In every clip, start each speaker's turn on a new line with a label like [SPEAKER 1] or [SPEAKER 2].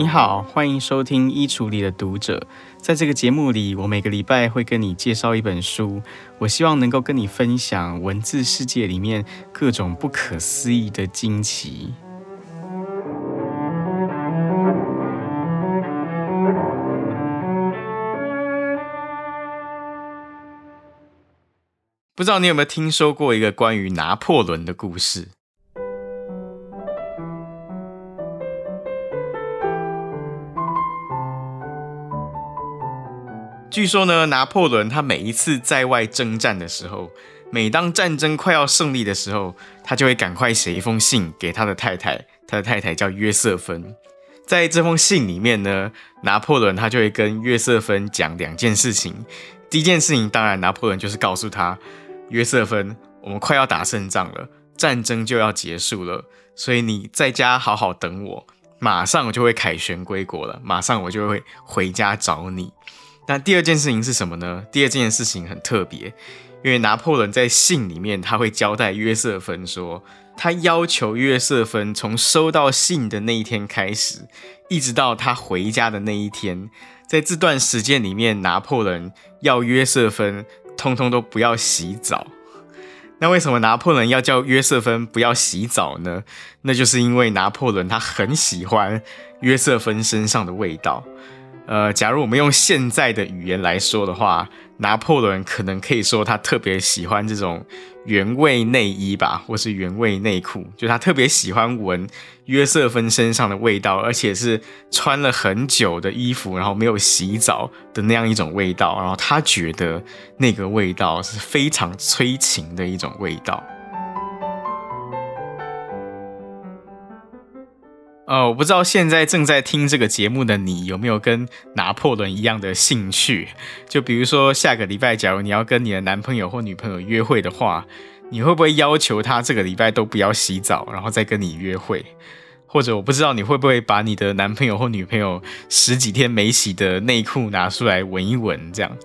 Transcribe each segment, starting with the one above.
[SPEAKER 1] 你好，欢迎收听《衣橱里的读者》。在这个节目里，我每个礼拜会跟你介绍一本书，我希望能够跟你分享文字世界里面各种不可思议的惊奇。不知道你有没有听说过一个关于拿破仑的故事？据说呢，拿破仑他每一次在外征战的时候，每当战争快要胜利的时候，他就会赶快写一封信给他的太太，他的太太叫约瑟芬。在这封信里面呢，拿破仑他就会跟约瑟芬讲两件事情。第一件事情，当然拿破仑就是告诉他，约瑟芬，我们快要打胜仗了，战争就要结束了，所以你在家好好等我，马上我就会凯旋归国了，马上我就会回家找你。那第二件事情是什么呢？第二件事情很特别，因为拿破仑在信里面他会交代约瑟芬说，他要求约瑟芬从收到信的那一天开始，一直到他回家的那一天，在这段时间里面，拿破仑要约瑟芬通通都不要洗澡。那为什么拿破仑要叫约瑟芬不要洗澡呢？那就是因为拿破仑他很喜欢约瑟芬身上的味道。呃，假如我们用现在的语言来说的话，拿破仑可能可以说他特别喜欢这种原味内衣吧，或是原味内裤，就他特别喜欢闻约瑟芬身上的味道，而且是穿了很久的衣服，然后没有洗澡的那样一种味道，然后他觉得那个味道是非常催情的一种味道。呃，我不知道现在正在听这个节目的你有没有跟拿破仑一样的兴趣？就比如说下个礼拜，假如你要跟你的男朋友或女朋友约会的话，你会不会要求他这个礼拜都不要洗澡，然后再跟你约会？或者我不知道你会不会把你的男朋友或女朋友十几天没洗的内裤拿出来闻一闻，这样？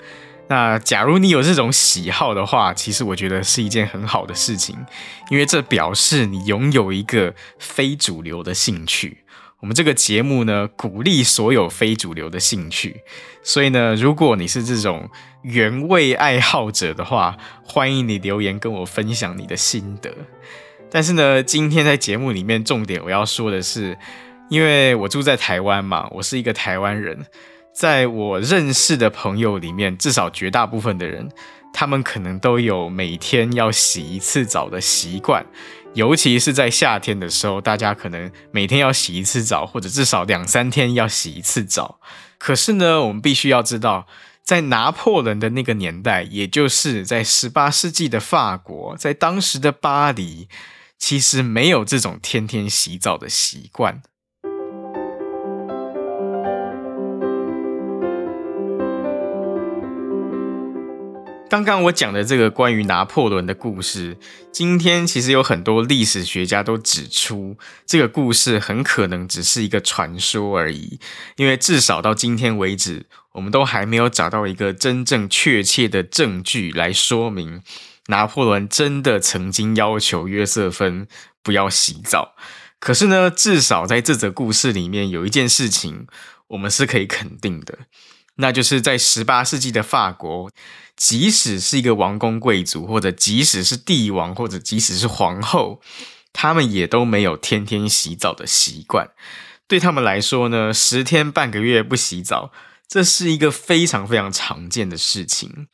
[SPEAKER 1] 那假如你有这种喜好的话，其实我觉得是一件很好的事情，因为这表示你拥有一个非主流的兴趣。我们这个节目呢，鼓励所有非主流的兴趣，所以呢，如果你是这种原味爱好者的话，欢迎你留言跟我分享你的心得。但是呢，今天在节目里面重点我要说的是，因为我住在台湾嘛，我是一个台湾人。在我认识的朋友里面，至少绝大部分的人，他们可能都有每天要洗一次澡的习惯，尤其是在夏天的时候，大家可能每天要洗一次澡，或者至少两三天要洗一次澡。可是呢，我们必须要知道，在拿破仑的那个年代，也就是在十八世纪的法国，在当时的巴黎，其实没有这种天天洗澡的习惯。刚刚我讲的这个关于拿破仑的故事，今天其实有很多历史学家都指出，这个故事很可能只是一个传说而已。因为至少到今天为止，我们都还没有找到一个真正确切的证据来说明拿破仑真的曾经要求约瑟芬不要洗澡。可是呢，至少在这则故事里面有一件事情，我们是可以肯定的，那就是在十八世纪的法国。即使是一个王公贵族，或者即使是帝王，或者即使是皇后，他们也都没有天天洗澡的习惯。对他们来说呢，十天半个月不洗澡，这是一个非常非常常见的事情。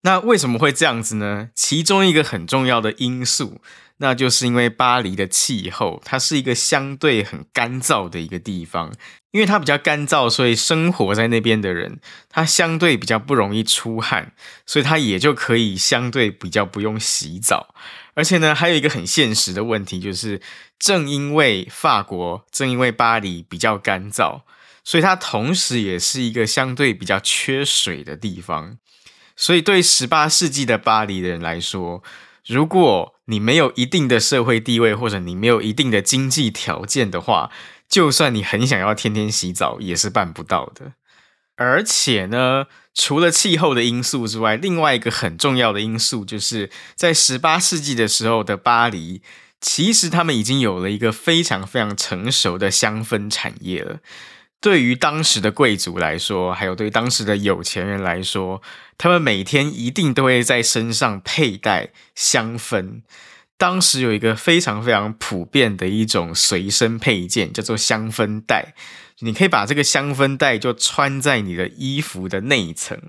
[SPEAKER 1] 那为什么会这样子呢？其中一个很重要的因素。那就是因为巴黎的气候，它是一个相对很干燥的一个地方，因为它比较干燥，所以生活在那边的人，他相对比较不容易出汗，所以他也就可以相对比较不用洗澡。而且呢，还有一个很现实的问题，就是正因为法国，正因为巴黎比较干燥，所以它同时也是一个相对比较缺水的地方。所以对十八世纪的巴黎的人来说，如果你没有一定的社会地位，或者你没有一定的经济条件的话，就算你很想要天天洗澡，也是办不到的。而且呢，除了气候的因素之外，另外一个很重要的因素，就是在十八世纪的时候的巴黎，其实他们已经有了一个非常非常成熟的香氛产业了。对于当时的贵族来说，还有对当时的有钱人来说，他们每天一定都会在身上佩戴香氛。当时有一个非常非常普遍的一种随身配件，叫做香氛袋。你可以把这个香氛袋就穿在你的衣服的内层，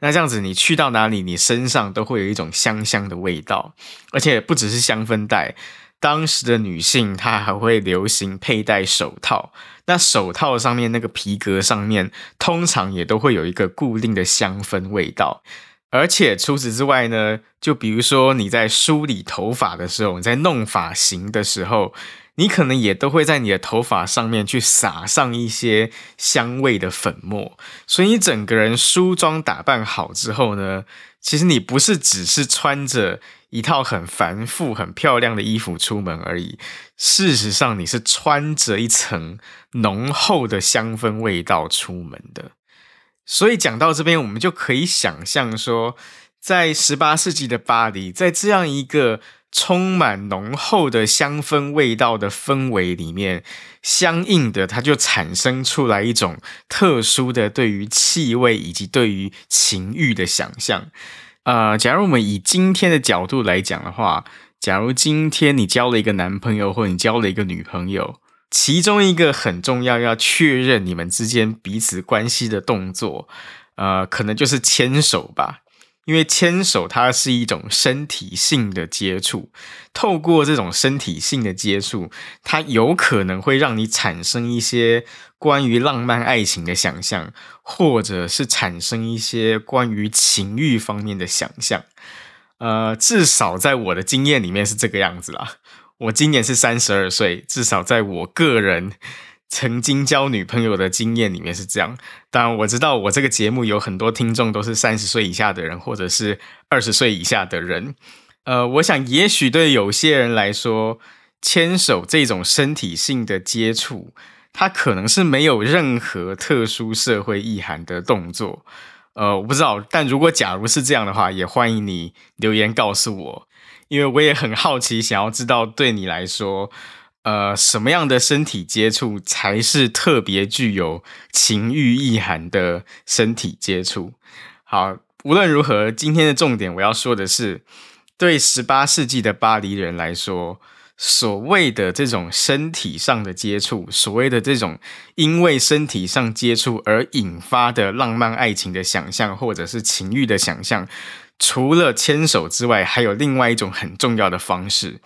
[SPEAKER 1] 那这样子你去到哪里，你身上都会有一种香香的味道。而且不只是香氛袋，当时的女性她还会流行佩戴手套。那手套上面那个皮革上面，通常也都会有一个固定的香氛味道。而且除此之外呢，就比如说你在梳理头发的时候，你在弄发型的时候，你可能也都会在你的头发上面去撒上一些香味的粉末。所以你整个人梳妆打扮好之后呢，其实你不是只是穿着一套很繁复、很漂亮的衣服出门而已，事实上你是穿着一层浓厚的香氛味道出门的。所以讲到这边，我们就可以想象说，在十八世纪的巴黎，在这样一个充满浓厚的香氛味道的氛围里面，相应的，它就产生出来一种特殊的对于气味以及对于情欲的想象。呃，假如我们以今天的角度来讲的话，假如今天你交了一个男朋友，或你交了一个女朋友。其中一个很重要要确认你们之间彼此关系的动作，呃，可能就是牵手吧。因为牵手它是一种身体性的接触，透过这种身体性的接触，它有可能会让你产生一些关于浪漫爱情的想象，或者是产生一些关于情欲方面的想象。呃，至少在我的经验里面是这个样子啦。我今年是三十二岁，至少在我个人曾经交女朋友的经验里面是这样。当然，我知道我这个节目有很多听众都是三十岁以下的人，或者是二十岁以下的人。呃，我想也许对有些人来说，牵手这种身体性的接触，它可能是没有任何特殊社会意涵的动作。呃，我不知道，但如果假如是这样的话，也欢迎你留言告诉我。因为我也很好奇，想要知道对你来说，呃，什么样的身体接触才是特别具有情欲意涵的身体接触？好，无论如何，今天的重点我要说的是，对十八世纪的巴黎人来说，所谓的这种身体上的接触，所谓的这种因为身体上接触而引发的浪漫爱情的想象，或者是情欲的想象。除了牵手之外，还有另外一种很重要的方式，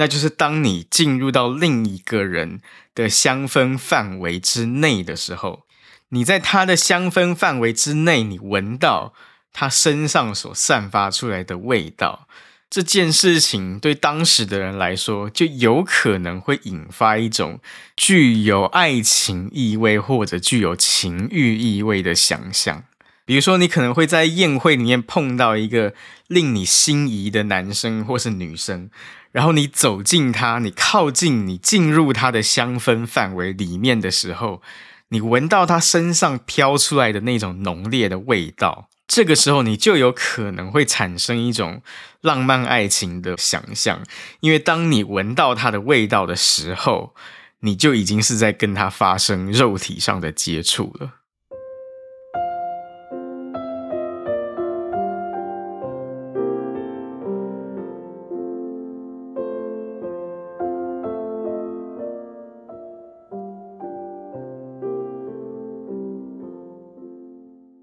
[SPEAKER 1] 那就是当你进入到另一个人的香氛范围之内的时候，你在他的香氛范围之内，你闻到他身上所散发出来的味道，这件事情对当时的人来说，就有可能会引发一种具有爱情意味或者具有情欲意味的想象。比如说，你可能会在宴会里面碰到一个令你心仪的男生或是女生，然后你走近他，你靠近，你进入他的香氛范围里面的时候，你闻到他身上飘出来的那种浓烈的味道，这个时候你就有可能会产生一种浪漫爱情的想象，因为当你闻到他的味道的时候，你就已经是在跟他发生肉体上的接触了。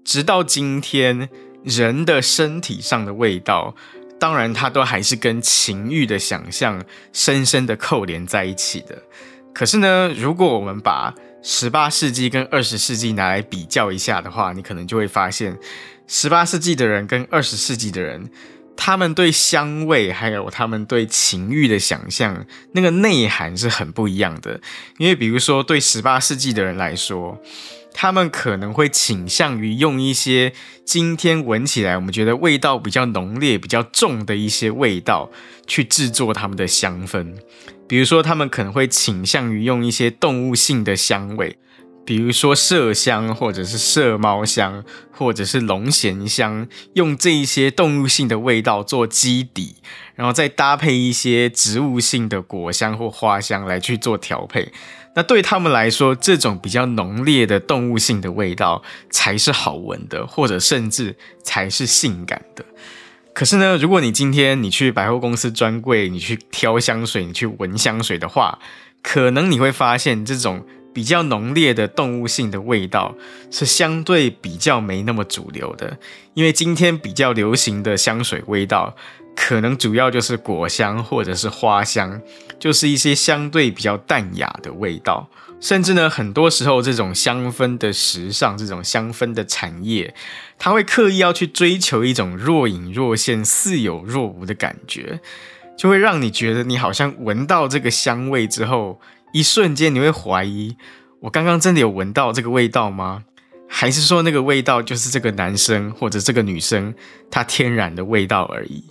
[SPEAKER 1] 直到今天，人的身体上的味道，当然它都还是跟情欲的想象深深的扣连在一起的。可是呢，如果我们把十八世纪跟二十世纪拿来比较一下的话，你可能就会发现，十八世纪的人跟二十世纪的人，他们对香味还有他们对情欲的想象，那个内涵是很不一样的。因为比如说，对十八世纪的人来说，他们可能会倾向于用一些今天闻起来我们觉得味道比较浓烈、比较重的一些味道去制作他们的香氛。比如说，他们可能会倾向于用一些动物性的香味，比如说麝香，或者是麝猫香，或者是龙涎香，用这一些动物性的味道做基底，然后再搭配一些植物性的果香或花香来去做调配。那对他们来说，这种比较浓烈的动物性的味道才是好闻的，或者甚至才是性感的。可是呢，如果你今天你去百货公司专柜，你去挑香水，你去闻香水的话，可能你会发现这种。比较浓烈的动物性的味道是相对比较没那么主流的，因为今天比较流行的香水味道，可能主要就是果香或者是花香，就是一些相对比较淡雅的味道。甚至呢，很多时候这种香氛的时尚，这种香氛的产业，它会刻意要去追求一种若隐若现、似有若无的感觉，就会让你觉得你好像闻到这个香味之后。一瞬间你会怀疑，我刚刚真的有闻到这个味道吗？还是说那个味道就是这个男生或者这个女生他天然的味道而已？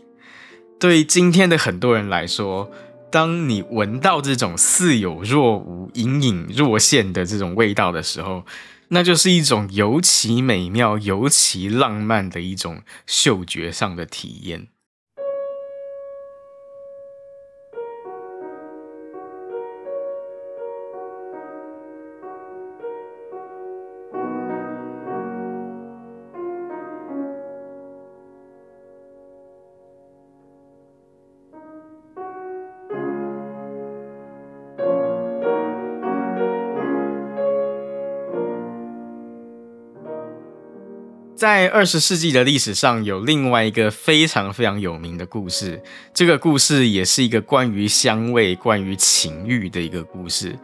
[SPEAKER 1] 对今天的很多人来说，当你闻到这种似有若无、隐隐若现的这种味道的时候，那就是一种尤其美妙、尤其浪漫的一种嗅觉上的体验。在二十世纪的历史上，有另外一个非常非常有名的故事。这个故事也是一个关于香味、关于情欲的一个故事。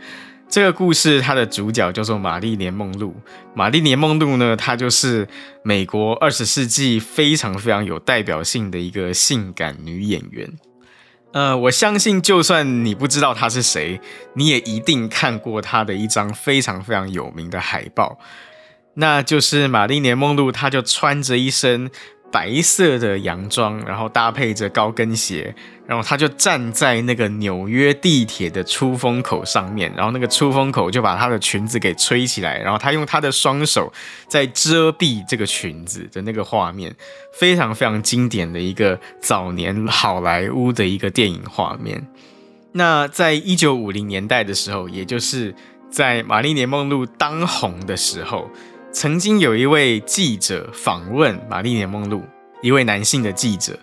[SPEAKER 1] 这个故事它的主角叫做玛丽莲·梦露。玛丽莲·梦露呢，她就是美国二十世纪非常非常有代表性的一个性感女演员。呃，我相信就算你不知道她是谁，你也一定看过她的一张非常非常有名的海报。那就是玛丽莲梦露，她就穿着一身白色的洋装，然后搭配着高跟鞋，然后她就站在那个纽约地铁的出风口上面，然后那个出风口就把她的裙子给吹起来，然后她用她的双手在遮蔽这个裙子的那个画面，非常非常经典的一个早年好莱坞的一个电影画面。那在一九五零年代的时候，也就是在玛丽莲梦露当红的时候。曾经有一位记者访问玛丽莲梦露，一位男性的记者。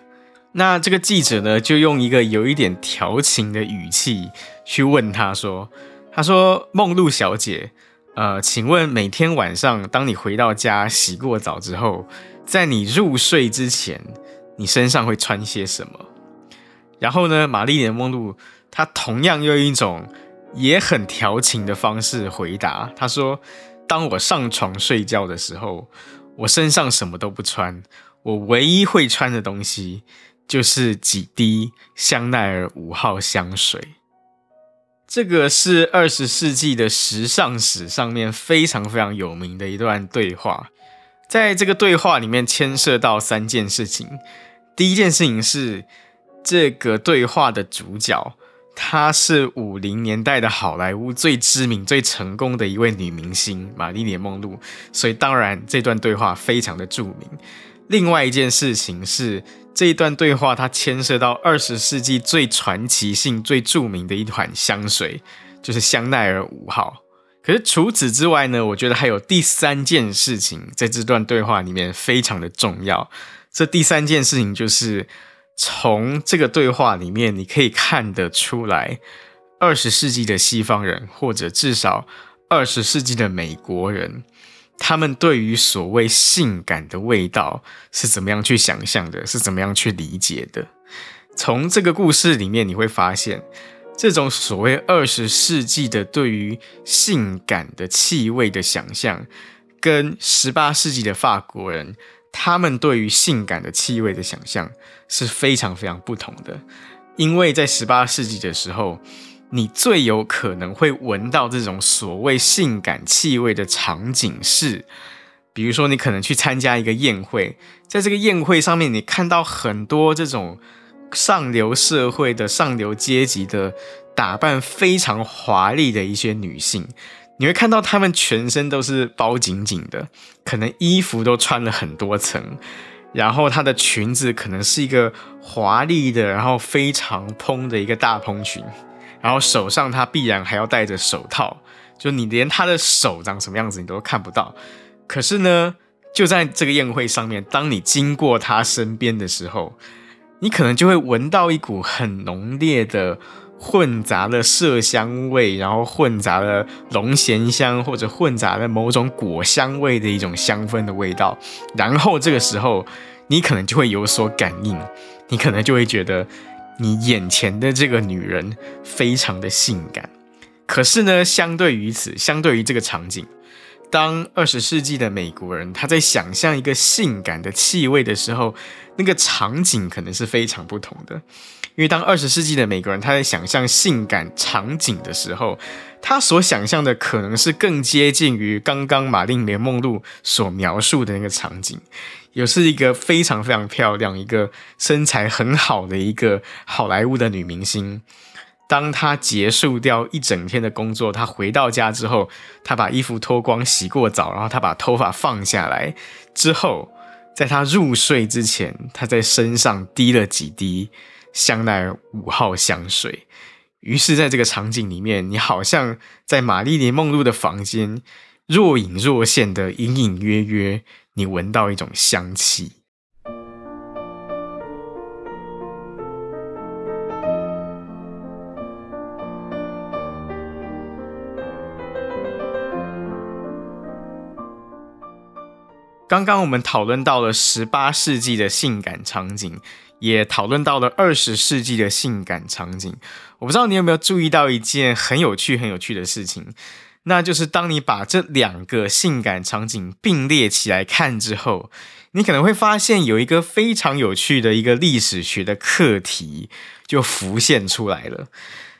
[SPEAKER 1] 那这个记者呢，就用一个有一点调情的语气去问他说：“他说，梦露小姐，呃，请问每天晚上当你回到家洗过澡之后，在你入睡之前，你身上会穿些什么？”然后呢，玛丽莲梦露她同样用一种也很调情的方式回答，她说。当我上床睡觉的时候，我身上什么都不穿，我唯一会穿的东西就是几滴香奈儿五号香水。这个是二十世纪的时尚史上面非常非常有名的一段对话。在这个对话里面牵涉到三件事情。第一件事情是这个对话的主角。她是五零年代的好莱坞最知名、最成功的一位女明星玛丽莲梦露，所以当然这段对话非常的著名。另外一件事情是，这一段对话它牵涉到二十世纪最传奇性、最著名的一款香水，就是香奈儿五号。可是除此之外呢，我觉得还有第三件事情在这段对话里面非常的重要。这第三件事情就是。从这个对话里面，你可以看得出来，二十世纪的西方人，或者至少二十世纪的美国人，他们对于所谓性感的味道是怎么样去想象的，是怎么样去理解的。从这个故事里面，你会发现，这种所谓二十世纪的对于性感的气味的想象，跟十八世纪的法国人。他们对于性感的气味的想象是非常非常不同的，因为在十八世纪的时候，你最有可能会闻到这种所谓性感气味的场景是，比如说你可能去参加一个宴会，在这个宴会上面，你看到很多这种上流社会的上流阶级的打扮非常华丽的一些女性。你会看到他们全身都是包紧紧的，可能衣服都穿了很多层，然后她的裙子可能是一个华丽的，然后非常蓬的一个大蓬裙，然后手上她必然还要戴着手套，就你连她的手长什么样子你都看不到。可是呢，就在这个宴会上面，当你经过她身边的时候，你可能就会闻到一股很浓烈的。混杂了麝香味，然后混杂了龙涎香，或者混杂了某种果香味的一种香氛的味道。然后这个时候，你可能就会有所感应，你可能就会觉得你眼前的这个女人非常的性感。可是呢，相对于此，相对于这个场景，当二十世纪的美国人他在想象一个性感的气味的时候，那个场景可能是非常不同的。因为当二十世纪的美国人他在想象性感场景的时候，他所想象的可能是更接近于刚刚玛丽莲梦露所描述的那个场景，也是一个非常非常漂亮、一个身材很好的一个好莱坞的女明星。当他结束掉一整天的工作，他回到家之后，他把衣服脱光、洗过澡，然后他把头发放下来之后，在他入睡之前，他在身上滴了几滴。香奈儿五号香水，于是，在这个场景里面，你好像在玛丽莲梦露的房间，若隐若现的，隐隐约约，你闻到一种香气。刚刚我们讨论到了十八世纪的性感场景。也讨论到了二十世纪的性感场景。我不知道你有没有注意到一件很有趣、很有趣的事情，那就是当你把这两个性感场景并列起来看之后，你可能会发现有一个非常有趣的一个历史学的课题就浮现出来了。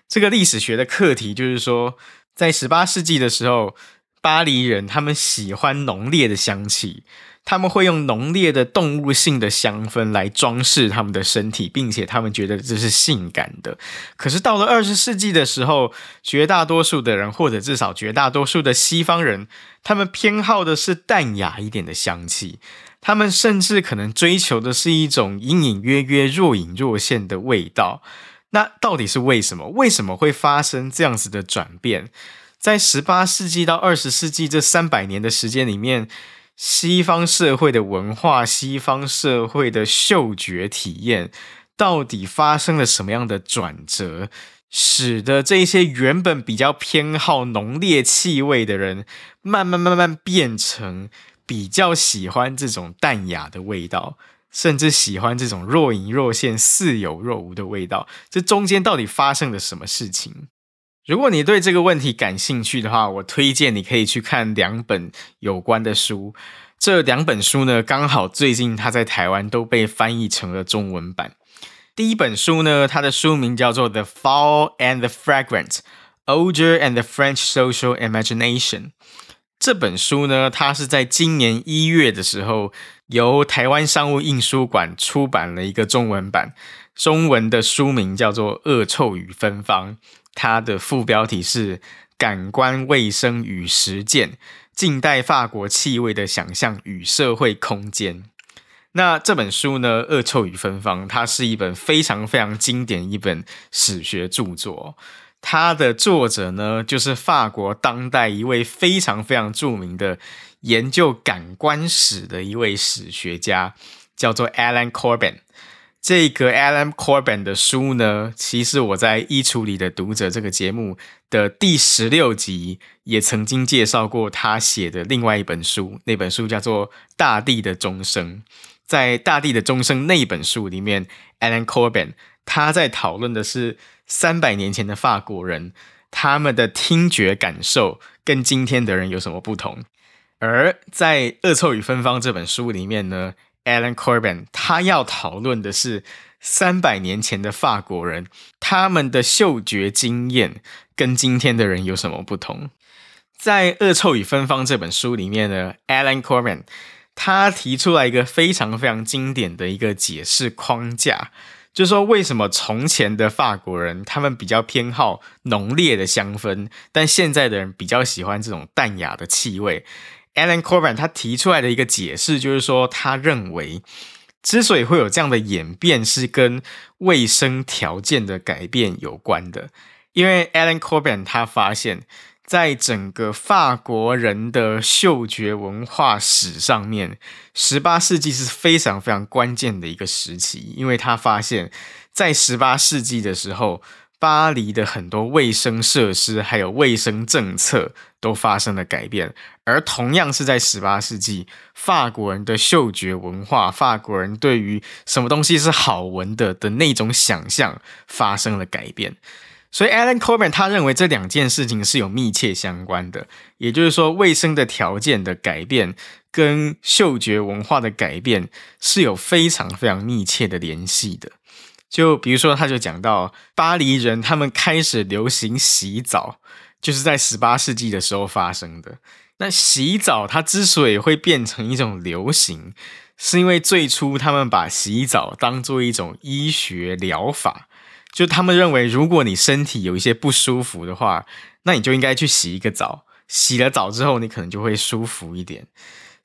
[SPEAKER 1] 这个历史学的课题就是说，在十八世纪的时候，巴黎人他们喜欢浓烈的香气。他们会用浓烈的动物性的香氛来装饰他们的身体，并且他们觉得这是性感的。可是到了二十世纪的时候，绝大多数的人，或者至少绝大多数的西方人，他们偏好的是淡雅一点的香气。他们甚至可能追求的是一种隐隐约约、若隐若现的味道。那到底是为什么？为什么会发生这样子的转变？在十八世纪到二十世纪这三百年的时间里面。西方社会的文化，西方社会的嗅觉体验，到底发生了什么样的转折，使得这些原本比较偏好浓烈气味的人，慢慢慢慢变成比较喜欢这种淡雅的味道，甚至喜欢这种若隐若现、似有若无的味道？这中间到底发生了什么事情？如果你对这个问题感兴趣的话，我推荐你可以去看两本有关的书。这两本书呢，刚好最近它在台湾都被翻译成了中文版。第一本书呢，它的书名叫做《The Foul and the Fragrant: Odor and the French Social Imagination》。这本书呢，它是在今年一月的时候，由台湾商务印书馆出版了一个中文版。中文的书名叫做《恶臭与芬芳》。它的副标题是《感官卫生与实践：近代法国气味的想象与社会空间》。那这本书呢，《恶臭与芬芳》，它是一本非常非常经典一本史学著作。它的作者呢，就是法国当代一位非常非常著名的研究感官史的一位史学家，叫做 Alan Corbin。这个 Alan Corbin 的书呢，其实我在衣橱里的读者这个节目的第十六集也曾经介绍过他写的另外一本书，那本书叫做《大地的钟声》。在《大地的钟声》那本书里面，Alan Corbin 他在讨论的是三百年前的法国人，他们的听觉感受跟今天的人有什么不同。而在《恶臭与芬芳》这本书里面呢，Alan Corbin，他要讨论的是三百年前的法国人，他们的嗅觉经验跟今天的人有什么不同？在《恶臭与芬芳》这本书里面呢，Alan Corbin 他提出来一个非常非常经典的一个解释框架，就是说为什么从前的法国人他们比较偏好浓烈的香氛，但现在的人比较喜欢这种淡雅的气味。Alan Corbin 他提出来的一个解释就是说，他认为之所以会有这样的演变，是跟卫生条件的改变有关的。因为 Alan Corbin 他发现，在整个法国人的嗅觉文化史上面，十八世纪是非常非常关键的一个时期。因为他发现，在十八世纪的时候，巴黎的很多卫生设施还有卫生政策都发生了改变，而同样是在十八世纪，法国人的嗅觉文化，法国人对于什么东西是好闻的的那种想象发生了改变。所以，Alan Corbin 他认为这两件事情是有密切相关的，也就是说，卫生的条件的改变跟嗅觉文化的改变是有非常非常密切的联系的。就比如说，他就讲到巴黎人他们开始流行洗澡，就是在十八世纪的时候发生的。那洗澡它之所以会变成一种流行，是因为最初他们把洗澡当做一种医学疗法。就他们认为，如果你身体有一些不舒服的话，那你就应该去洗一个澡。洗了澡之后，你可能就会舒服一点。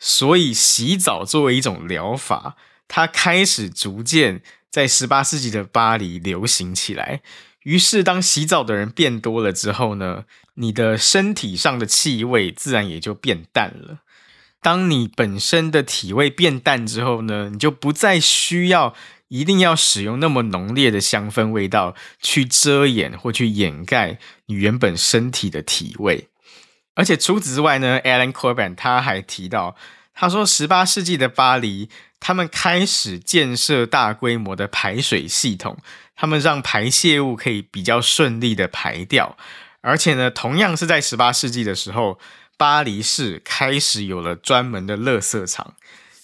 [SPEAKER 1] 所以，洗澡作为一种疗法，它开始逐渐在十八世纪的巴黎流行起来。于是，当洗澡的人变多了之后呢，你的身体上的气味自然也就变淡了。当你本身的体味变淡之后呢，你就不再需要。一定要使用那么浓烈的香氛味道去遮掩或去掩盖你原本身体的体味，而且除此之外呢，Alan Corbin 他还提到，他说十八世纪的巴黎，他们开始建设大规模的排水系统，他们让排泄物可以比较顺利的排掉，而且呢，同样是在十八世纪的时候，巴黎市开始有了专门的垃圾场。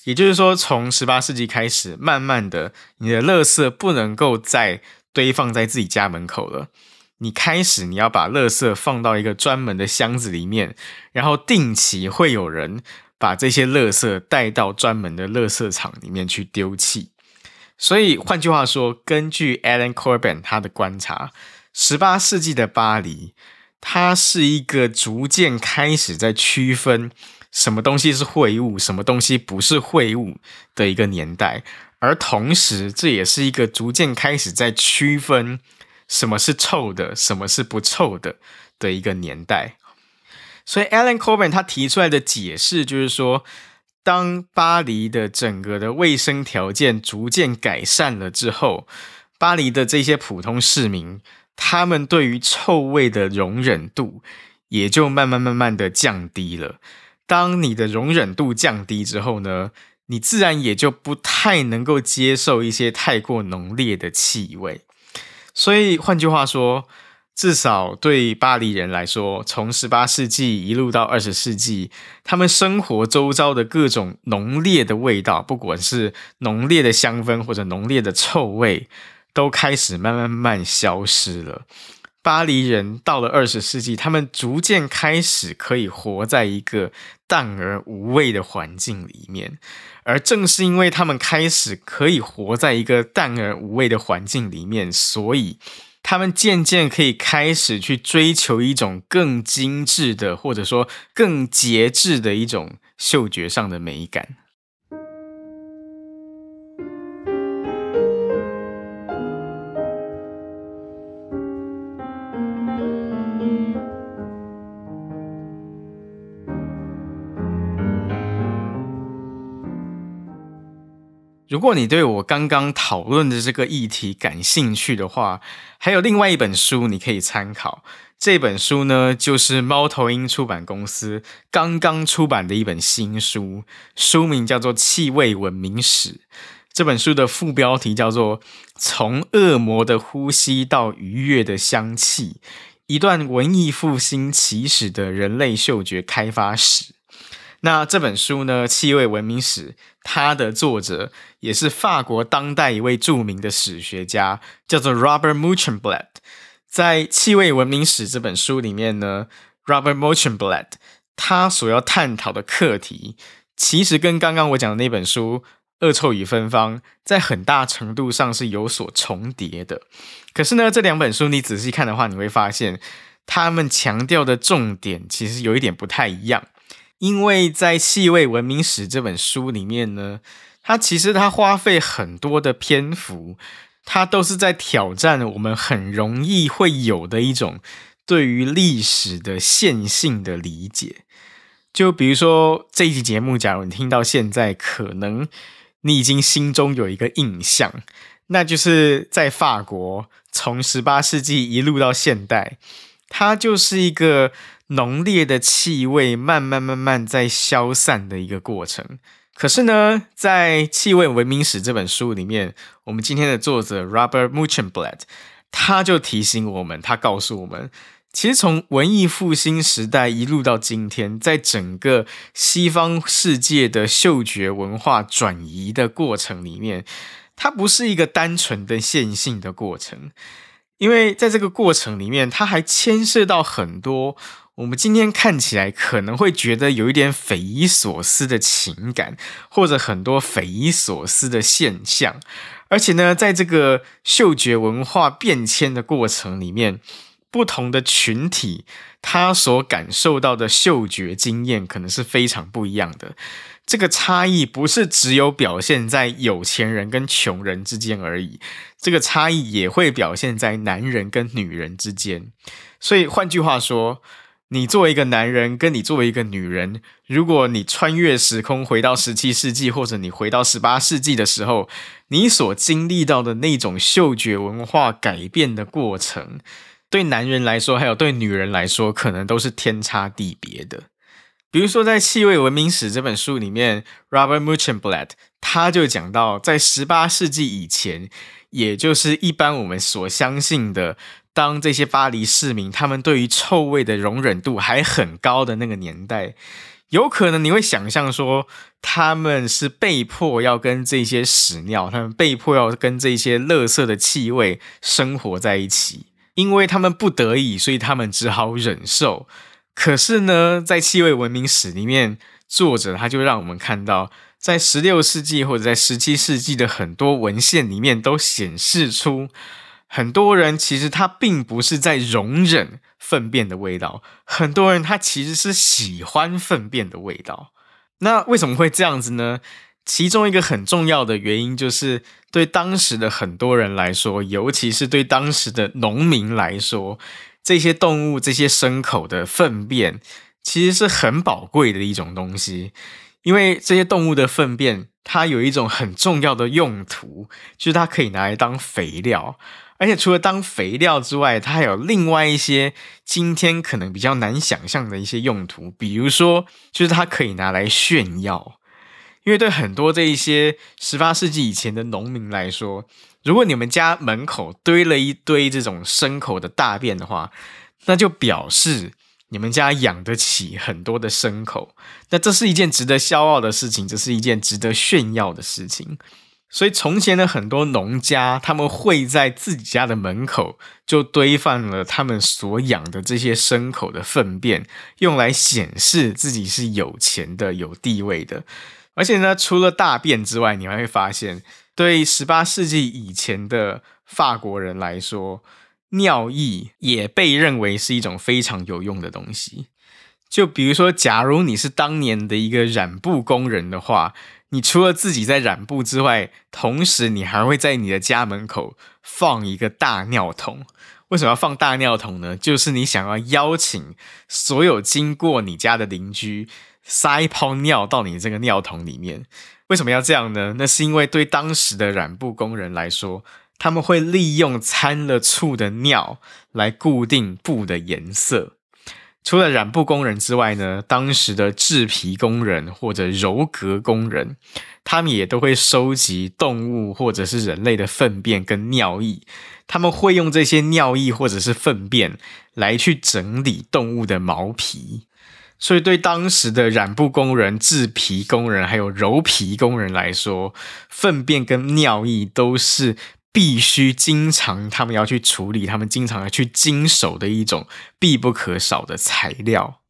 [SPEAKER 1] 也就是说，从十八世纪开始，慢慢的，你的垃圾不能够再堆放在自己家门口了。你开始，你要把垃圾放到一个专门的箱子里面，然后定期会有人把这些垃圾带到专门的垃圾场里面去丢弃。所以，换句话说，根据 Alan Corbin 他的观察，十八世纪的巴黎，它是一个逐渐开始在区分。什么东西是秽物，什么东西不是秽物的一个年代，而同时这也是一个逐渐开始在区分什么是臭的，什么是不臭的的一个年代。所以，Alan Corbin 他提出来的解释就是说，当巴黎的整个的卫生条件逐渐改善了之后，巴黎的这些普通市民，他们对于臭味的容忍度也就慢慢慢慢的降低了。当你的容忍度降低之后呢，你自然也就不太能够接受一些太过浓烈的气味。所以换句话说，至少对巴黎人来说，从十八世纪一路到二十世纪，他们生活周遭的各种浓烈的味道，不管是浓烈的香氛或者浓烈的臭味，都开始慢慢慢消失了。巴黎人到了二十世纪，他们逐渐开始可以活在一个淡而无味的环境里面，而正是因为他们开始可以活在一个淡而无味的环境里面，所以他们渐渐可以开始去追求一种更精致的，或者说更节制的一种嗅觉上的美感。如果你对我刚刚讨论的这个议题感兴趣的话，还有另外一本书你可以参考。这本书呢，就是猫头鹰出版公司刚刚出版的一本新书，书名叫做《气味文明史》。这本书的副标题叫做《从恶魔的呼吸到愉悦的香气：一段文艺复兴起始的人类嗅觉开发史》。那这本书呢，《气味文明史》，它的作者也是法国当代一位著名的史学家，叫做 Robert Muchenblatt。在《气味文明史》这本书里面呢，Robert Muchenblatt 他所要探讨的课题，其实跟刚刚我讲的那本书《恶臭与芬芳在很大程度上是有所重叠的。可是呢，这两本书你仔细看的话，你会发现他们强调的重点其实有一点不太一样。因为在《气味文明史》这本书里面呢，它其实它花费很多的篇幅，它都是在挑战我们很容易会有的一种对于历史的线性的理解。就比如说这一集节目，假如你听到现在，可能你已经心中有一个印象，那就是在法国从十八世纪一路到现代，它就是一个。浓烈的气味慢慢慢慢在消散的一个过程。可是呢，在《气味文明史》这本书里面，我们今天的作者 Robert Muchenblatt 他就提醒我们，他告诉我们，其实从文艺复兴时代一路到今天，在整个西方世界的嗅觉文化转移的过程里面，它不是一个单纯的线性的过程，因为在这个过程里面，它还牵涉到很多。我们今天看起来可能会觉得有一点匪夷所思的情感，或者很多匪夷所思的现象，而且呢，在这个嗅觉文化变迁的过程里面，不同的群体他所感受到的嗅觉经验可能是非常不一样的。这个差异不是只有表现在有钱人跟穷人之间而已，这个差异也会表现在男人跟女人之间。所以换句话说，你作为一个男人，跟你作为一个女人，如果你穿越时空回到十七世纪，或者你回到十八世纪的时候，你所经历到的那种嗅觉文化改变的过程，对男人来说，还有对女人来说，可能都是天差地别的。比如说，在《气味文明史》这本书里面，Robert Muchenblatt 他就讲到，在十八世纪以前，也就是一般我们所相信的。当这些巴黎市民他们对于臭味的容忍度还很高的那个年代，有可能你会想象说，他们是被迫要跟这些屎尿，他们被迫要跟这些垃圾的气味生活在一起，因为他们不得已，所以他们只好忍受。可是呢，在气味文明史里面，作者他就让我们看到，在十六世纪或者在十七世纪的很多文献里面都显示出。很多人其实他并不是在容忍粪便的味道，很多人他其实是喜欢粪便的味道。那为什么会这样子呢？其中一个很重要的原因就是，对当时的很多人来说，尤其是对当时的农民来说，这些动物、这些牲口的粪便其实是很宝贵的一种东西，因为这些动物的粪便它有一种很重要的用途，就是它可以拿来当肥料。而且除了当肥料之外，它还有另外一些今天可能比较难想象的一些用途，比如说，就是它可以拿来炫耀。因为对很多这一些十八世纪以前的农民来说，如果你们家门口堆了一堆这种牲口的大便的话，那就表示你们家养得起很多的牲口。那这是一件值得骄傲的事情，这是一件值得炫耀的事情。所以，从前的很多农家，他们会在自己家的门口就堆放了他们所养的这些牲口的粪便，用来显示自己是有钱的、有地位的。而且呢，除了大便之外，你还会发现，对十八世纪以前的法国人来说，尿液也被认为是一种非常有用的东西。就比如说，假如你是当年的一个染布工人的话。你除了自己在染布之外，同时你还会在你的家门口放一个大尿桶。为什么要放大尿桶呢？就是你想要邀请所有经过你家的邻居撒一泡尿到你这个尿桶里面。为什么要这样呢？那是因为对当时的染布工人来说，他们会利用掺了醋的尿来固定布的颜色。除了染布工人之外呢，当时的制皮工人或者鞣革工人，他们也都会收集动物或者是人类的粪便跟尿液，他们会用这些尿液或者是粪便来去整理动物的毛皮。所以，对当时的染布工人、制皮工人还有鞣皮工人来说，粪便跟尿液都是。必须经常，他们要去处理，他们经常要去经手的一种必不可少的材料。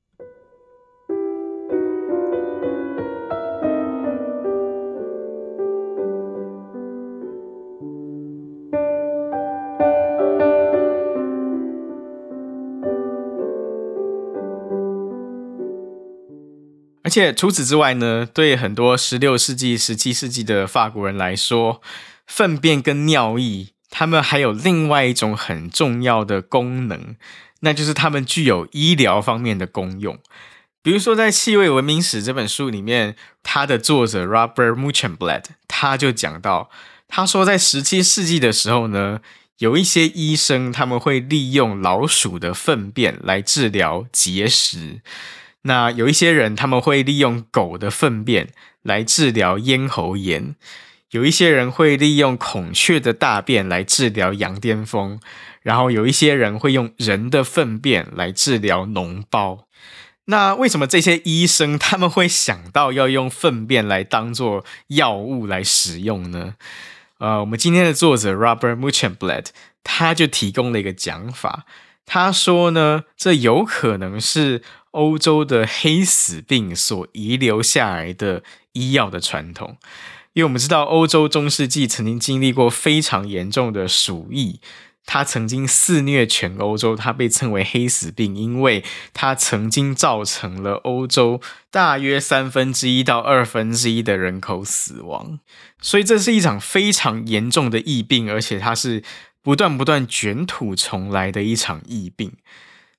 [SPEAKER 1] 而且除此之外呢，对很多十六世纪、十七世纪的法国人来说，粪便跟尿液，它们还有另外一种很重要的功能，那就是它们具有医疗方面的功用。比如说，在《气味文明史》这本书里面，它的作者 Robert Muchenblatt 他就讲到，他说在十七世纪的时候呢，有一些医生他们会利用老鼠的粪便来治疗结石。那有一些人，他们会利用狗的粪便来治疗咽喉炎；有一些人会利用孔雀的大便来治疗羊癫疯；然后有一些人会用人的粪便来治疗脓包。那为什么这些医生他们会想到要用粪便来当做药物来使用呢？呃，我们今天的作者 Robert Muchenblatt 他就提供了一个讲法，他说呢，这有可能是。欧洲的黑死病所遗留下来的医药的传统，因为我们知道欧洲中世纪曾经经历过非常严重的鼠疫，它曾经肆虐全欧洲，它被称为黑死病，因为它曾经造成了欧洲大约三分之一到二分之一的人口死亡，所以这是一场非常严重的疫病，而且它是不断不断卷土重来的一场疫病。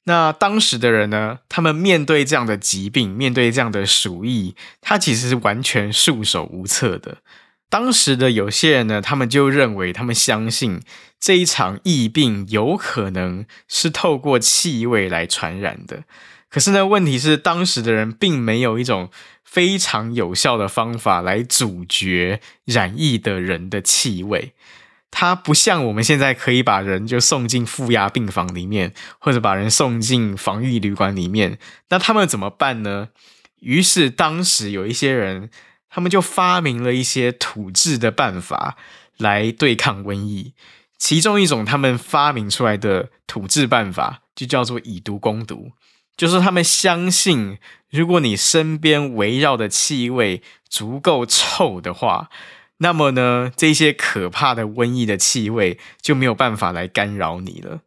[SPEAKER 1] 那当时的人呢，他们面对这样的疾病，面对这样的鼠疫，他其实是完全束手无策的。当时的有些人呢，他们就认为，他们相信这一场疫病有可能是透过气味来传染的。可是呢，问题是当时的人并没有一种非常有效的方法来阻绝染疫的人的气味。它不像我们现在可以把人就送进负压病房里面，或者把人送进防疫旅馆里面。那他们怎么办呢？于是当时有一些人，他们就发明了一些土制的办法来对抗瘟疫。其中一种他们发明出来的土制办法，就叫做以毒攻毒。就是他们相信，如果你身边围绕的气味足够臭的话。那么呢，这些可怕的瘟疫的气味就没有办法来干扰你了。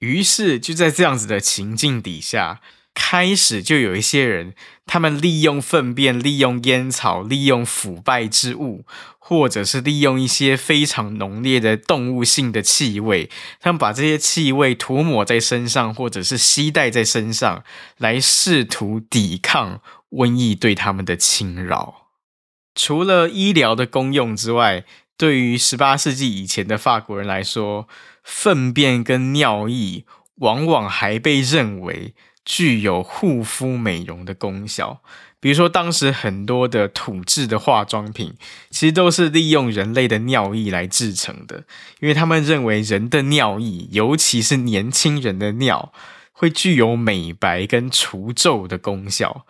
[SPEAKER 1] 于是就在这样子的情境底下，开始就有一些人，他们利用粪便、利用烟草、利用腐败之物，或者是利用一些非常浓烈的动物性的气味，他们把这些气味涂抹在身上，或者是吸带在身上，来试图抵抗瘟疫对他们的侵扰。除了医疗的功用之外，对于十八世纪以前的法国人来说，粪便跟尿液往往还被认为具有护肤美容的功效。比如说，当时很多的土制的化妆品，其实都是利用人类的尿液来制成的，因为他们认为人的尿液，尤其是年轻人的尿，会具有美白跟除皱的功效。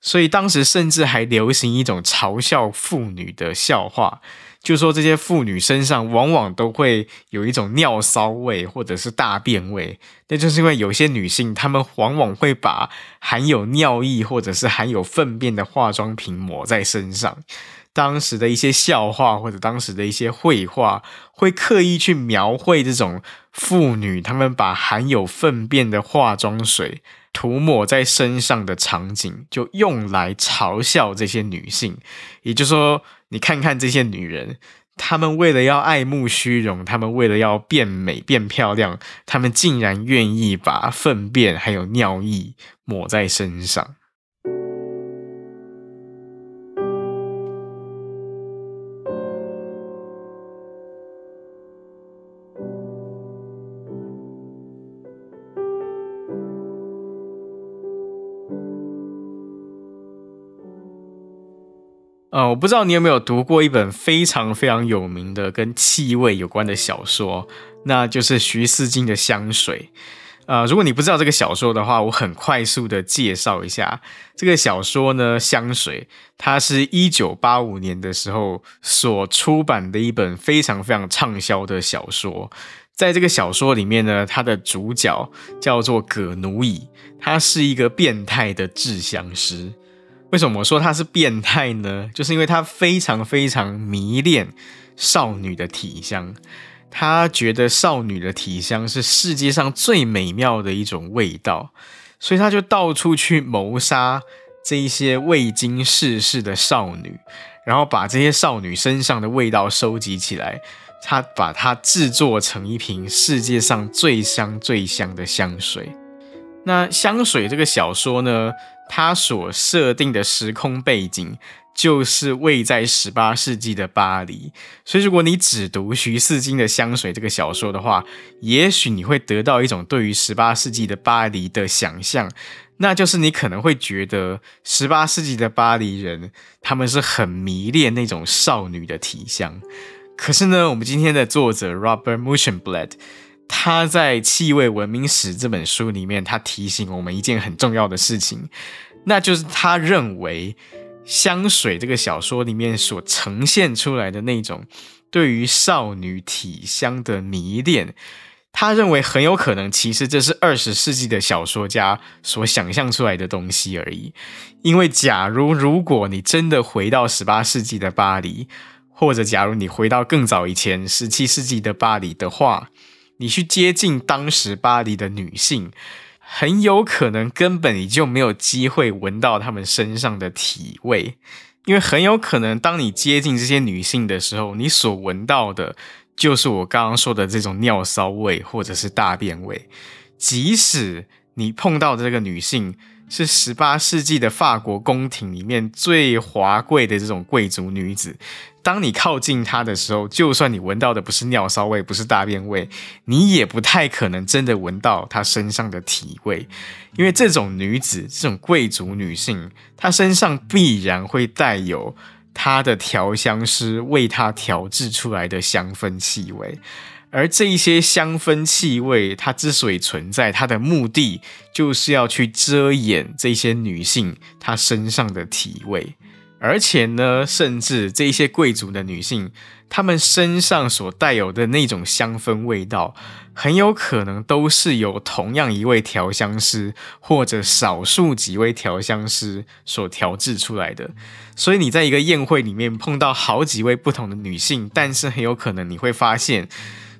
[SPEAKER 1] 所以当时甚至还流行一种嘲笑妇女的笑话，就说这些妇女身上往往都会有一种尿骚味或者是大便味，那就是因为有些女性她们往往会把含有尿液或者是含有粪便的化妆品抹在身上。当时的一些笑话或者当时的一些绘画，会刻意去描绘这种妇女她们把含有粪便的化妆水。涂抹在身上的场景，就用来嘲笑这些女性。也就是说，你看看这些女人，她们为了要爱慕虚荣，她们为了要变美变漂亮，她们竟然愿意把粪便还有尿液抹在身上。呃，我不知道你有没有读过一本非常非常有名的跟气味有关的小说，那就是徐思金的《香水》。呃，如果你不知道这个小说的话，我很快速的介绍一下这个小说呢，《香水》它是一九八五年的时候所出版的一本非常非常畅销的小说。在这个小说里面呢，它的主角叫做葛奴乙，他是一个变态的制香师。为什么说他是变态呢？就是因为他非常非常迷恋少女的体香，他觉得少女的体香是世界上最美妙的一种味道，所以他就到处去谋杀这一些未经世事的少女，然后把这些少女身上的味道收集起来，他把它制作成一瓶世界上最香最香的香水。那香水这个小说呢，它所设定的时空背景就是位在十八世纪的巴黎。所以，如果你只读徐四金的《香水》这个小说的话，也许你会得到一种对于十八世纪的巴黎的想象。那就是你可能会觉得，十八世纪的巴黎人他们是很迷恋那种少女的体香。可是呢，我们今天的作者 Robert Muschenblatt，他在《气味文明史》这本书里面，他提醒我们一件很重要的事情，那就是他认为香水这个小说里面所呈现出来的那种对于少女体香的迷恋。他认为很有可能，其实这是二十世纪的小说家所想象出来的东西而已。因为，假如如果你真的回到十八世纪的巴黎，或者假如你回到更早以前十七世纪的巴黎的话，你去接近当时巴黎的女性，很有可能根本你就没有机会闻到她们身上的体味，因为很有可能当你接近这些女性的时候，你所闻到的。就是我刚刚说的这种尿骚味，或者是大便味。即使你碰到这个女性是十八世纪的法国宫廷里面最华贵的这种贵族女子，当你靠近她的时候，就算你闻到的不是尿骚味，不是大便味，你也不太可能真的闻到她身上的体味，因为这种女子，这种贵族女性，她身上必然会带有。她的调香师为她调制出来的香氛气味，而这一些香氛气味，它之所以存在，它的目的就是要去遮掩这些女性她身上的体味。而且呢，甚至这些贵族的女性，她们身上所带有的那种香氛味道，很有可能都是由同样一位调香师或者少数几位调香师所调制出来的。所以你在一个宴会里面碰到好几位不同的女性，但是很有可能你会发现，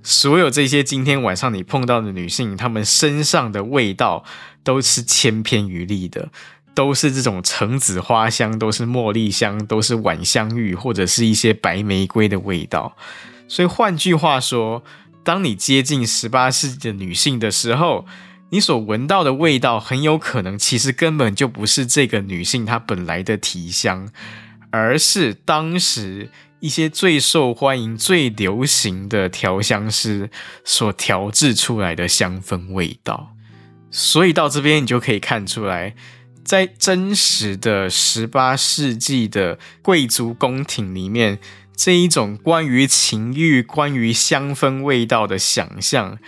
[SPEAKER 1] 所有这些今天晚上你碰到的女性，她们身上的味道都是千篇一律的。都是这种橙子花香，都是茉莉香，都是晚香玉，或者是一些白玫瑰的味道。所以换句话说，当你接近十八世纪的女性的时候，你所闻到的味道很有可能其实根本就不是这个女性她本来的体香，而是当时一些最受欢迎、最流行的调香师所调制出来的香氛味道。所以到这边你就可以看出来。在真实的十八世纪的贵族宫廷里面，这一种关于情欲、关于香氛味道的想象，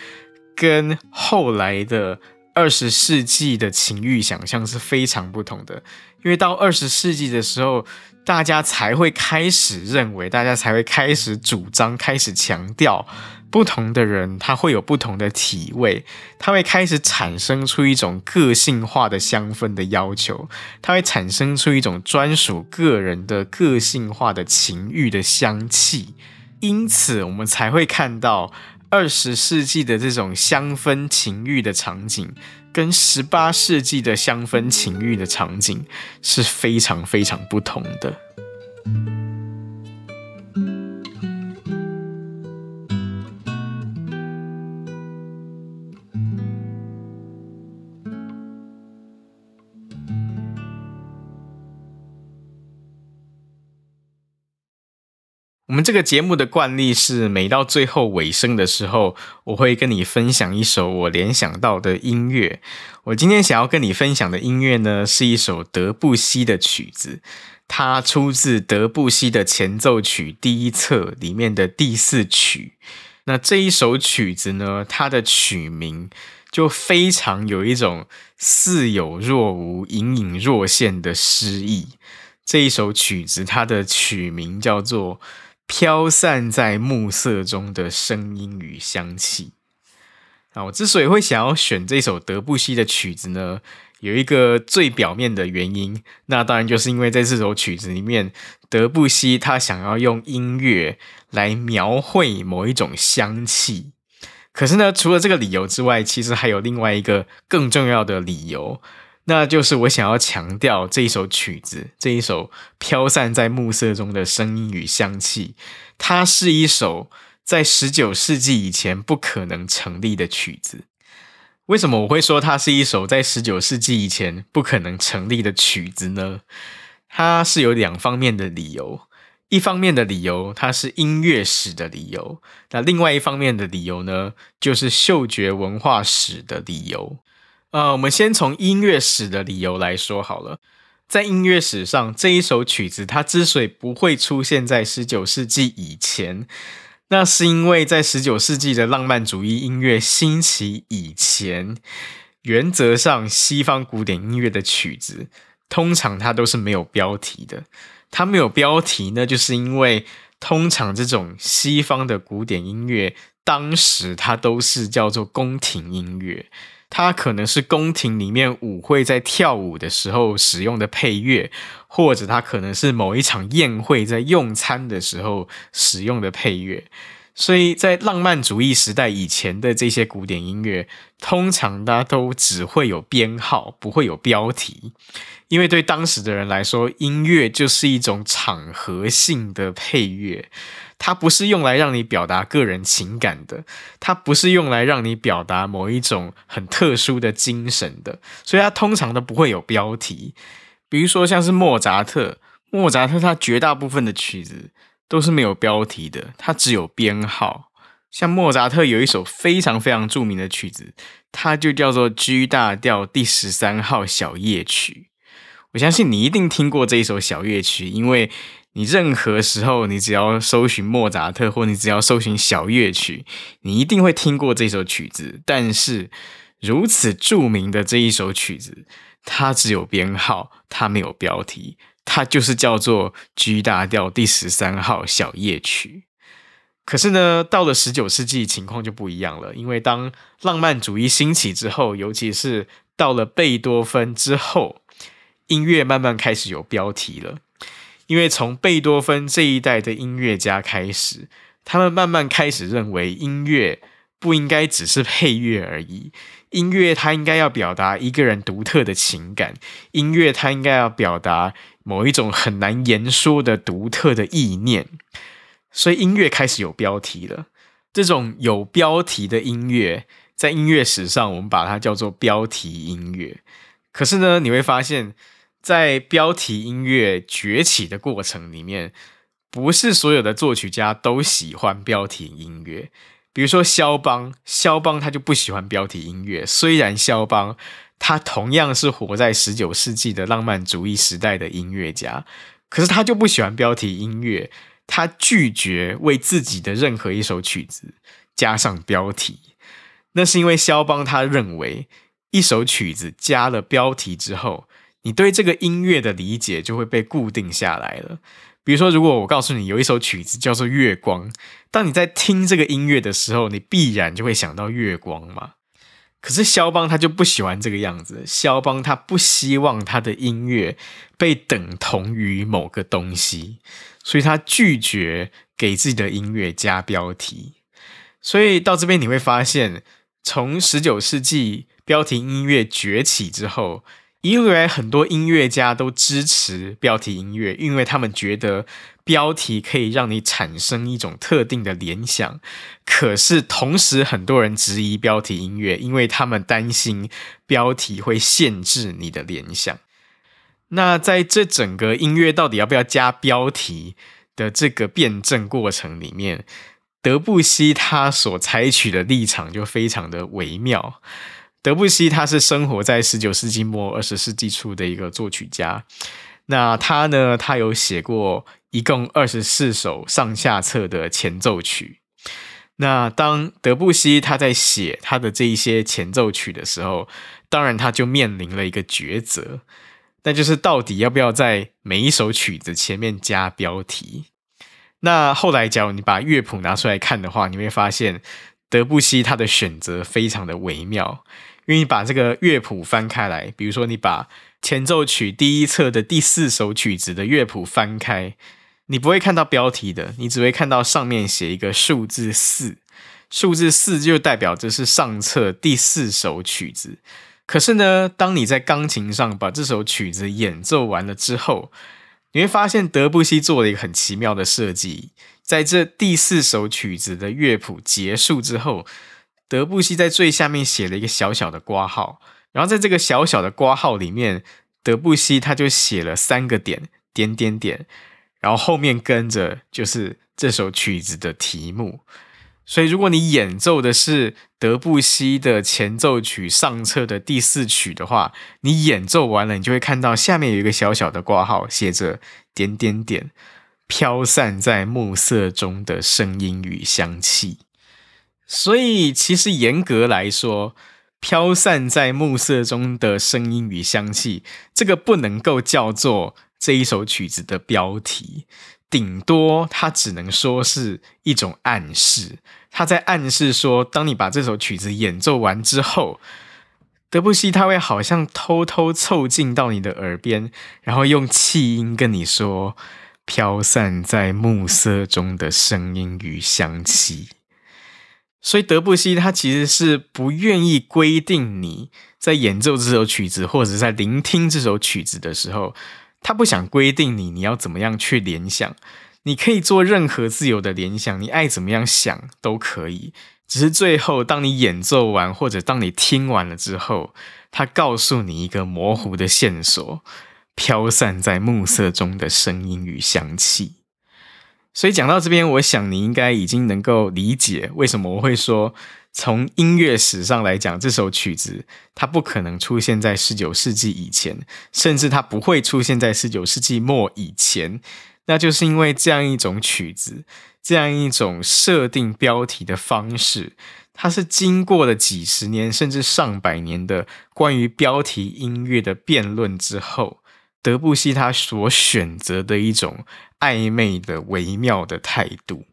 [SPEAKER 1] 跟后来的二十世纪的情欲想象是非常不同的。因为到二十世纪的时候，大家才会开始认为，大家才会开始主张，开始强调。不同的人，他会有不同的体味，他会开始产生出一种个性化的香氛的要求，他会产生出一种专属个人的个性化的情欲的香气，因此我们才会看到二十世纪的这种香氛情欲的场景，跟十八世纪的香氛情欲的场景是非常非常不同的。们这个节目的惯例是，每到最后尾声的时候，我会跟你分享一首我联想到的音乐。我今天想要跟你分享的音乐呢，是一首德布西的曲子，它出自德布西的前奏曲第一册里面的第四曲。那这一首曲子呢，它的曲名就非常有一种似有若无、隐隐若现的诗意。这一首曲子，它的曲名叫做。飘散在暮色中的声音与香气。啊，我之所以会想要选这首德布西的曲子呢，有一个最表面的原因，那当然就是因为在这首曲子里面，德布西他想要用音乐来描绘某一种香气。可是呢，除了这个理由之外，其实还有另外一个更重要的理由，那就是我想要强调这一首曲子，这一首飘散在暮色中的声音与香气，它是一首在十九世纪以前不可能成立的曲子。为什么我会说它是一首在十九世纪以前不可能成立的曲子呢？它是有两方面的理由。一方面的理由，它是音乐史的理由；那另外一方面的理由呢，就是嗅觉文化史的理由。呃，我们先从音乐史的理由来说好了。在音乐史上，这一首曲子它之所以不会出现在十九世纪以前，那是因为在十九世纪的浪漫主义音乐兴起以前，原则上西方古典音乐的曲子通常它都是没有标题的。它没有标题呢，就是因为通常这种西方的古典音乐，当时它都是叫做宫廷音乐，它可能是宫廷里面舞会在跳舞的时候使用的配乐，或者它可能是某一场宴会在用餐的时候使用的配乐。所以在浪漫主义时代以前的这些古典音乐，通常它都只会有编号，不会有标题。因为对当时的人来说，音乐就是一种场合性的配乐，它不是用来让你表达个人情感的，它不是用来让你表达某一种很特殊的精神的，所以它通常都不会有标题。比如说像是莫扎特，莫扎特他绝大部分的曲子都是没有标题的，它只有编号。像莫扎特有一首非常非常著名的曲子，它就叫做 G 大调第十三号小夜曲。我相信你一定听过这一首小夜曲，因为你任何时候，你只要搜寻莫扎特，或你只要搜寻小乐曲，你一定会听过这首曲子。但是如此著名的这一首曲子，它只有编号，它没有标题，它就是叫做 G 大调第十三号小夜曲。可是呢，到了十九世纪，情况就不一样了，因为当浪漫主义兴起之后，尤其是到了贝多芬之后。音乐慢慢开始有标题了，因为从贝多芬这一代的音乐家开始，他们慢慢开始认为音乐不应该只是配乐而已，音乐它应该要表达一个人独特的情感，音乐它应该要表达某一种很难言说的独特的意念，所以音乐开始有标题了。这种有标题的音乐，在音乐史上，我们把它叫做标题音乐。可是呢，你会发现，在标题音乐崛起的过程里面，不是所有的作曲家都喜欢标题音乐。比如说肖邦，肖邦他就不喜欢标题音乐。虽然肖邦他同样是活在十九世纪的浪漫主义时代的音乐家，可是他就不喜欢标题音乐，他拒绝为自己的任何一首曲子加上标题。那是因为肖邦他认为。一首曲子加了标题之后，你对这个音乐的理解就会被固定下来了。比如说，如果我告诉你有一首曲子叫做《月光》，当你在听这个音乐的时候，你必然就会想到月光嘛。可是肖邦他就不喜欢这个样子，肖邦他不希望他的音乐被等同于某个东西，所以他拒绝给自己的音乐加标题。所以到这边你会发现，从十九世纪。标题音乐崛起之后，因为很多音乐家都支持标题音乐，因为他们觉得标题可以让你产生一种特定的联想。可是同时，很多人质疑标题音乐，因为他们担心标题会限制你的联想。那在这整个音乐到底要不要加标题的这个辩证过程里面，德布西他所采取的立场就非常的微妙。德布西他是生活在十九世纪末二十世纪初的一个作曲家。那他呢，他有写过一共二十四首上下册的前奏曲。那当德布西他在写他的这一些前奏曲的时候，当然他就面临了一个抉择，那就是到底要不要在每一首曲子前面加标题。那后来，假如你把乐谱拿出来看的话，你会发现德布西他的选择非常的微妙。因为你把这个乐谱翻开来，比如说你把前奏曲第一册的第四首曲子的乐谱翻开，你不会看到标题的，你只会看到上面写一个数字四，数字四就代表这是上册第四首曲子。可是呢，当你在钢琴上把这首曲子演奏完了之后，你会发现德布西做了一个很奇妙的设计。在这第四首曲子的乐谱结束之后，德布西在最下面写了一个小小的括号，然后在这个小小的括号里面，德布西他就写了三个点，点点点，然后后面跟着就是这首曲子的题目。所以，如果你演奏的是德布西的前奏曲上册的第四曲的话，你演奏完了，你就会看到下面有一个小小的括号，写着点点点，飘散在暮色中的声音与香气。所以，其实严格来说，飘散在暮色中的声音与香气，这个不能够叫做这一首曲子的标题。顶多它只能说是一种暗示，它在暗示说，当你把这首曲子演奏完之后，德布西他会好像偷偷凑近到你的耳边，然后用气音跟你说：“飘散在暮色中的声音与香气。”所以德布西他其实是不愿意规定你在演奏这首曲子，或者在聆听这首曲子的时候。他不想规定你，你要怎么样去联想，你可以做任何自由的联想，你爱怎么样想都可以。只是最后，当你演奏完或者当你听完了之后，他告诉你一个模糊的线索：飘散在暮色中的声音与香气。所以讲到这边，我想你应该已经能够理解为什么我会说。从音乐史上来讲，这首曲子它不可能出现在十九世纪以前，甚至它不会出现在十九世纪末以前。那就是因为这样一种曲子，这样一种设定标题的方式，它是经过了几十年甚至上百年的关于标题音乐的辩论之后，德布西他所选择的一种暧昧的微妙的态度。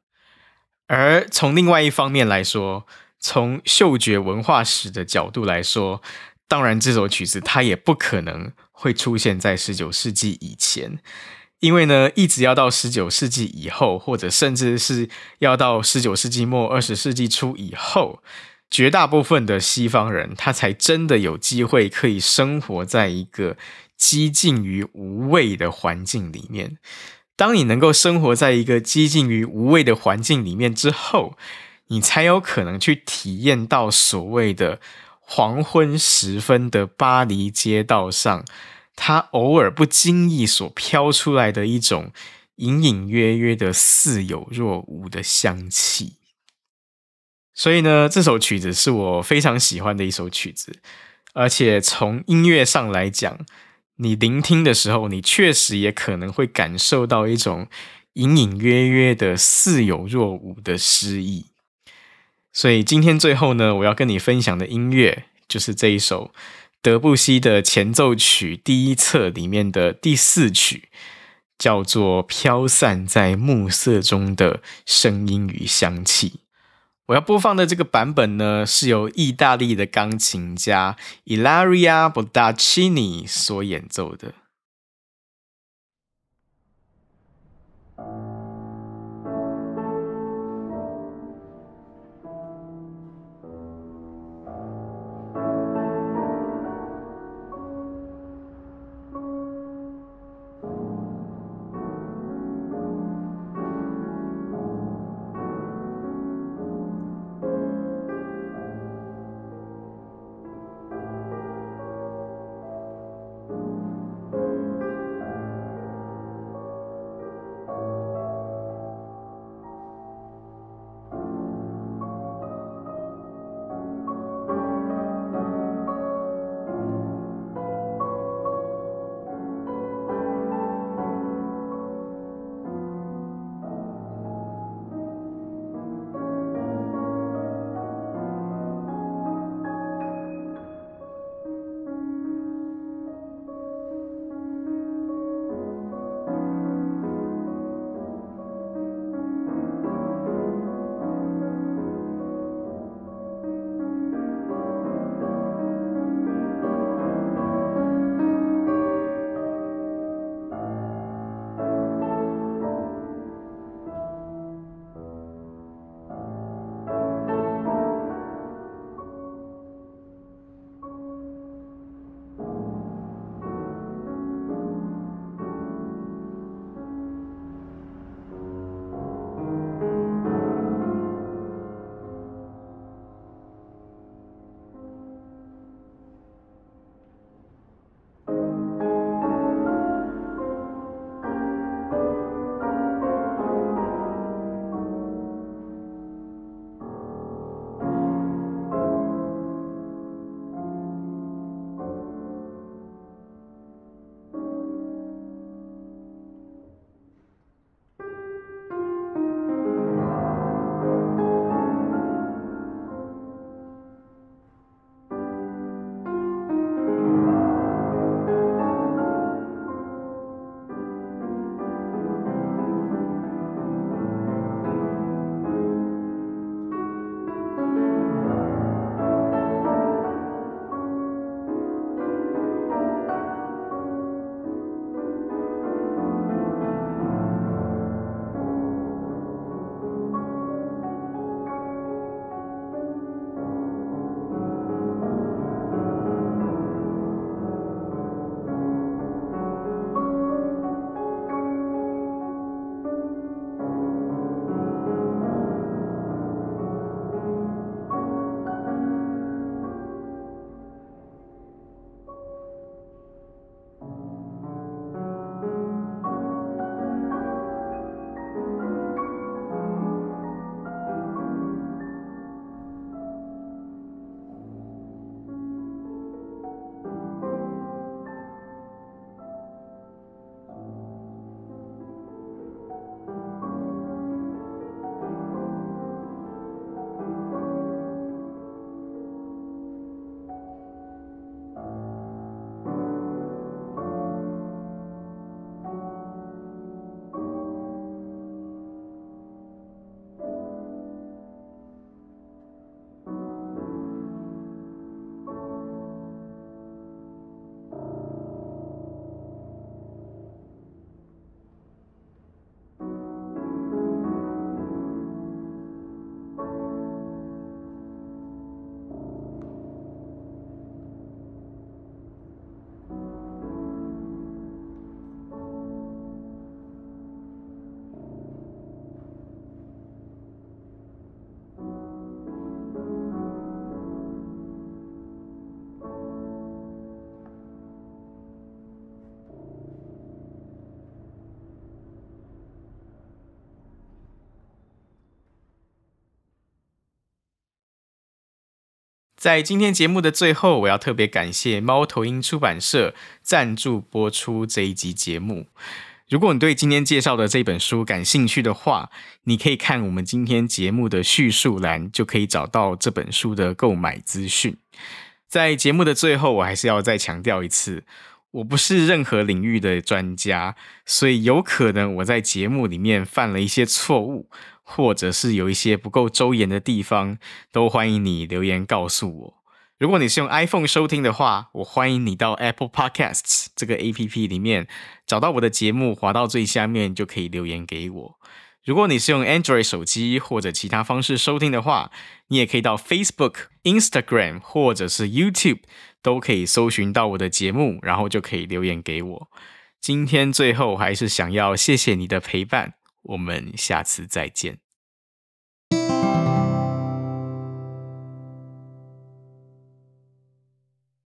[SPEAKER 1] 而从另外一方面来说，从嗅觉文化史的角度来说，当然这首曲子它也不可能会出现在十九世纪以前，因为呢，一直要到十九世纪以后，或者甚至是要到十九世纪末二十世纪初以后，绝大部分的西方人他才真的有机会可以生活在一个几近于无味的环境里面。当你能够生活在一个几近于无味的环境里面之后，你才有可能去体验到所谓的黄昏时分的巴黎街道上，它偶尔不经意所飘出来的一种隐隐约约的似有若无的香气。所以呢，这首曲子是我非常喜欢的一首曲子，而且从音乐上来讲，你聆听的时候，你确实也可能会感受到一种隐隐约约的似有若无的诗意。所以今天最后呢，我要跟你分享的音乐就是这一首德布西的前奏曲第一册里面的第四曲，叫做《飘散在暮色中的声音与香气》。我要播放的这个版本呢，是由意大利的钢琴家 Ilaria Bodaccini 所演奏的。在今天节目的最后，我要特别感谢猫头鹰出版社赞助播出这一集节目。如果你对今天介绍的这本书感兴趣的话，你可以看我们今天节目的叙述栏，就可以找到这本书的购买资讯。在节目的最后，我还是要再强调一次，我不是任何领域的专家，所以有可能我在节目里面犯了一些错误。或者是有一些不够周延的地方，都欢迎你留言告诉我。如果你是用 iPhone 收听的话，我欢迎你到 Apple Podcasts 这个 APP 里面找到我的节目，滑到最下面就可以留言给我。如果你是用 Android 手机或者其他方式收听的话，你也可以到 Facebook、Instagram 或者是 YouTube 都可以搜寻到我的节目，然后就可以留言给我。今天最后还是想要谢谢你的陪伴。我们下次再见。